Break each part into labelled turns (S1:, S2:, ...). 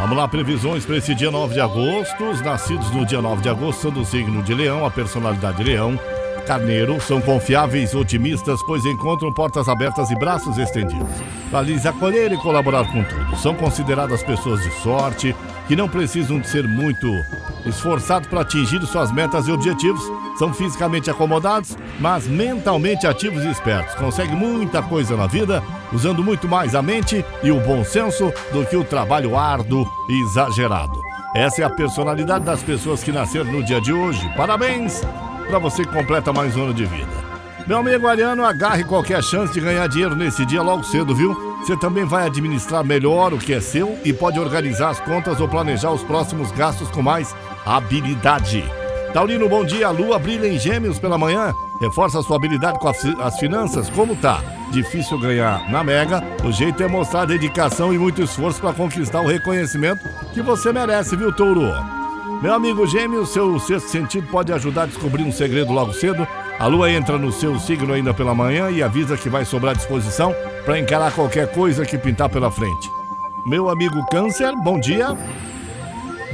S1: Vamos lá, previsões para esse dia 9 de agosto. Os nascidos no dia 9 de agosto são do signo de Leão, a personalidade de Leão. Carneiro são confiáveis, otimistas, pois encontram portas abertas e braços estendidos. Para lhes acolher e colaborar com tudo. São consideradas pessoas de sorte, que não precisam de ser muito esforçados para atingir suas metas e objetivos. São fisicamente acomodados, mas mentalmente ativos e espertos. Conseguem muita coisa na vida, usando muito mais a mente e o bom senso do que o trabalho árduo e exagerado. Essa é a personalidade das pessoas que nasceram no dia de hoje. Parabéns! para você que completa mais um ano de vida. Meu amigo Ariano, agarre qualquer chance de ganhar dinheiro nesse dia logo cedo, viu? Você também vai administrar melhor o que é seu e pode organizar as contas ou planejar os próximos gastos com mais habilidade. Taurino, bom dia. A lua brilha em gêmeos pela manhã. Reforça sua habilidade com as finanças. Como tá? Difícil ganhar na Mega. O jeito é mostrar dedicação e muito esforço para conquistar o reconhecimento que você merece, viu, Touro? Meu amigo gêmeo, seu sexto sentido pode ajudar a descobrir um segredo logo cedo. A lua entra no seu signo ainda pela manhã e avisa que vai sobrar disposição para encarar qualquer coisa que pintar pela frente. Meu amigo Câncer, bom dia.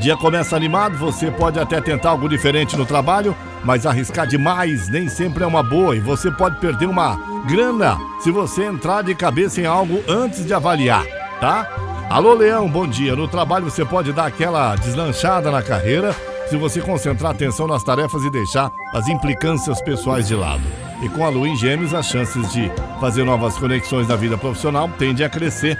S1: Dia começa animado, você pode até tentar algo diferente no trabalho, mas arriscar demais nem sempre é uma boa e você pode perder uma grana se você entrar de cabeça em algo antes de avaliar, tá? Alô, Leão, bom dia. No trabalho você pode dar aquela deslanchada na carreira se você concentrar atenção nas tarefas e deixar as implicâncias pessoais de lado. E com a lua em gêmeos, as chances de fazer novas conexões na vida profissional tendem a crescer.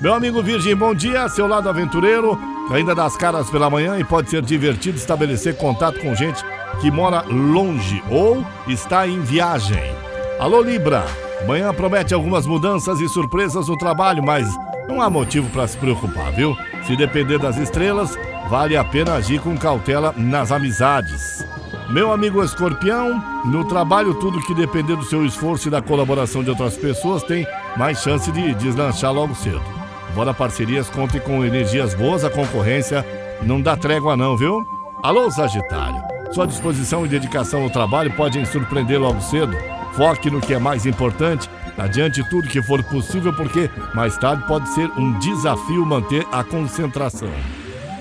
S1: Meu amigo Virgem, bom dia. Seu lado aventureiro ainda das caras pela manhã e pode ser divertido estabelecer contato com gente que mora longe ou está em viagem. Alô, Libra. Manhã promete algumas mudanças e surpresas no trabalho, mas não há motivo para se preocupar, viu? Se depender das estrelas, vale a pena agir com cautela nas amizades. Meu amigo escorpião, no trabalho, tudo que depender do seu esforço e da colaboração de outras pessoas tem mais chance de deslanchar logo cedo. Embora parcerias contem com energias boas, a concorrência não dá trégua, não, viu? Alô, Sagitário. Sua disposição e dedicação no trabalho podem surpreender logo cedo. Foque no que é mais importante Adiante tudo que for possível, porque mais tarde pode ser um desafio manter a concentração.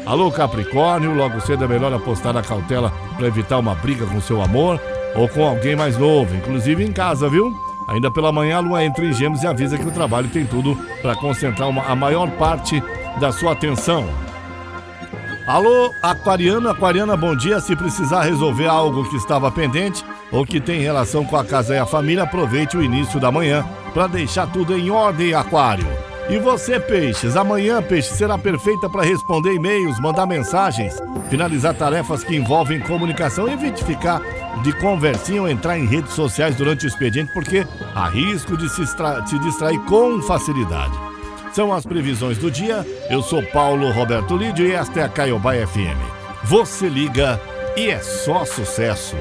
S1: Alô Capricórnio, logo cedo é melhor apostar na cautela para evitar uma briga com seu amor ou com alguém mais novo, inclusive em casa, viu? Ainda pela manhã a lua entra em gêmeos e avisa que o trabalho tem tudo para concentrar uma, a maior parte da sua atenção. Alô, aquariano, aquariana, bom dia. Se precisar resolver algo que estava pendente ou que tem relação com a casa e a família, aproveite o início da manhã para deixar tudo em ordem, aquário. E você, peixes, amanhã, peixe, será perfeita para responder e-mails, mandar mensagens, finalizar tarefas que envolvem comunicação e evite ficar de conversinha ou entrar em redes sociais durante o expediente, porque há risco de se, distrair com facilidade. São as previsões do dia. Eu sou Paulo Roberto Lídio e esta é a Caiobá FM. Você liga e é só sucesso.